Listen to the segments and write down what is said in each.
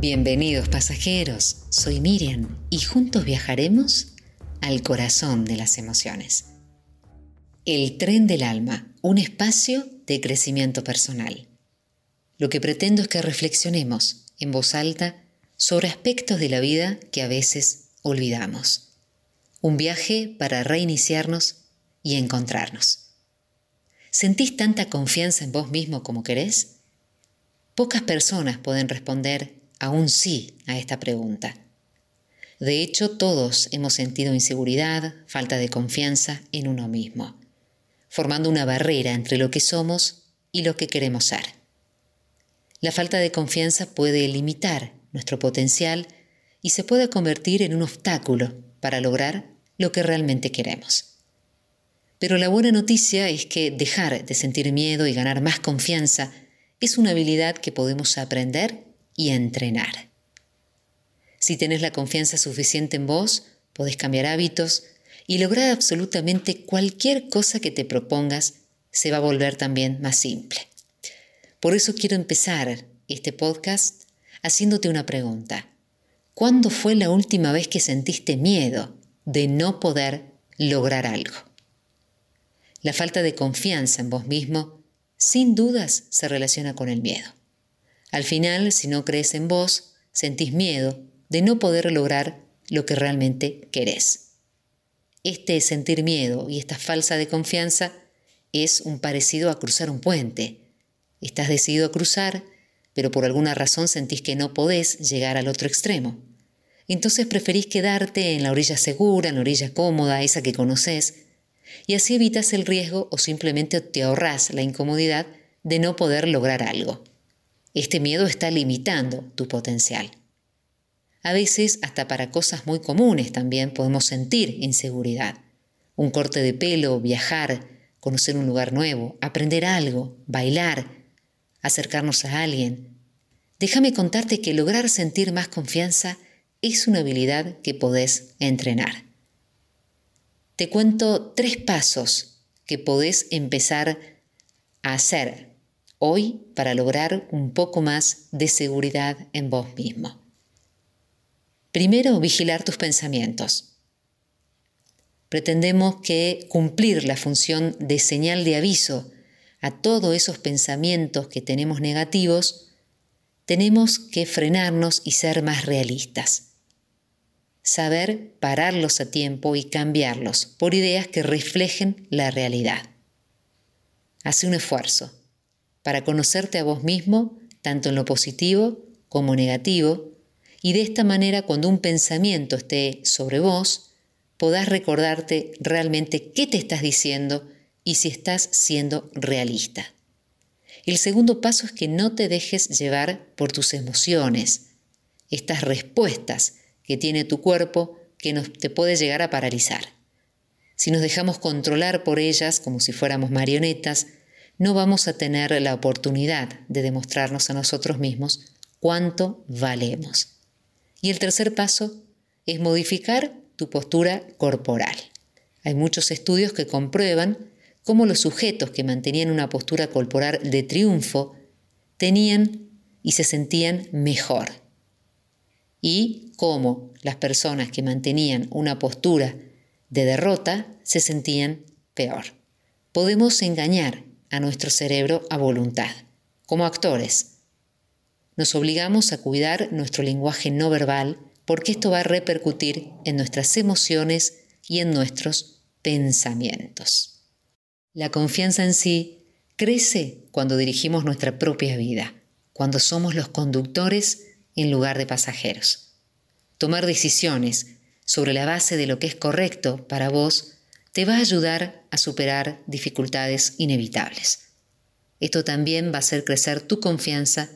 Bienvenidos pasajeros, soy Miriam y juntos viajaremos al corazón de las emociones. El tren del alma, un espacio de crecimiento personal. Lo que pretendo es que reflexionemos en voz alta sobre aspectos de la vida que a veces olvidamos. Un viaje para reiniciarnos y encontrarnos. ¿Sentís tanta confianza en vos mismo como querés? Pocas personas pueden responder a un sí a esta pregunta. De hecho, todos hemos sentido inseguridad, falta de confianza en uno mismo, formando una barrera entre lo que somos y lo que queremos ser. La falta de confianza puede limitar nuestro potencial y se puede convertir en un obstáculo para lograr lo que realmente queremos. Pero la buena noticia es que dejar de sentir miedo y ganar más confianza es una habilidad que podemos aprender y entrenar. Si tenés la confianza suficiente en vos, podés cambiar hábitos y lograr absolutamente cualquier cosa que te propongas se va a volver también más simple. Por eso quiero empezar este podcast haciéndote una pregunta. ¿Cuándo fue la última vez que sentiste miedo de no poder lograr algo? La falta de confianza en vos mismo sin dudas se relaciona con el miedo. Al final, si no crees en vos, sentís miedo de no poder lograr lo que realmente querés. Este sentir miedo y esta falsa de confianza es un parecido a cruzar un puente. Estás decidido a cruzar, pero por alguna razón sentís que no podés llegar al otro extremo. Entonces preferís quedarte en la orilla segura, en la orilla cómoda, esa que conoces, y así evitas el riesgo o simplemente te ahorrás la incomodidad de no poder lograr algo. Este miedo está limitando tu potencial. A veces, hasta para cosas muy comunes también podemos sentir inseguridad. Un corte de pelo, viajar, conocer un lugar nuevo, aprender algo, bailar, acercarnos a alguien. Déjame contarte que lograr sentir más confianza es una habilidad que podés entrenar. Te cuento tres pasos que podés empezar a hacer hoy para lograr un poco más de seguridad en vos mismo. Primero, vigilar tus pensamientos. Pretendemos que cumplir la función de señal de aviso a todos esos pensamientos que tenemos negativos, tenemos que frenarnos y ser más realistas. Saber pararlos a tiempo y cambiarlos por ideas que reflejen la realidad. Hace un esfuerzo para conocerte a vos mismo, tanto en lo positivo como negativo, y de esta manera cuando un pensamiento esté sobre vos, podás recordarte realmente qué te estás diciendo y si estás siendo realista. El segundo paso es que no te dejes llevar por tus emociones, estas respuestas que tiene tu cuerpo que nos, te puede llegar a paralizar. Si nos dejamos controlar por ellas como si fuéramos marionetas, no vamos a tener la oportunidad de demostrarnos a nosotros mismos cuánto valemos. Y el tercer paso es modificar tu postura corporal. Hay muchos estudios que comprueban cómo los sujetos que mantenían una postura corporal de triunfo tenían y se sentían mejor. Y cómo las personas que mantenían una postura de derrota se sentían peor. Podemos engañar a nuestro cerebro a voluntad, como actores. Nos obligamos a cuidar nuestro lenguaje no verbal porque esto va a repercutir en nuestras emociones y en nuestros pensamientos. La confianza en sí crece cuando dirigimos nuestra propia vida, cuando somos los conductores en lugar de pasajeros. Tomar decisiones sobre la base de lo que es correcto para vos te va a ayudar a superar dificultades inevitables. Esto también va a hacer crecer tu confianza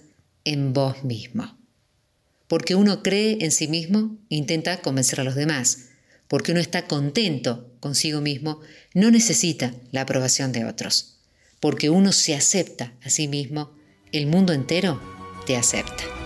en vos mismo. Porque uno cree en sí mismo, intenta convencer a los demás. Porque uno está contento consigo mismo, no necesita la aprobación de otros. Porque uno se acepta a sí mismo, el mundo entero te acepta.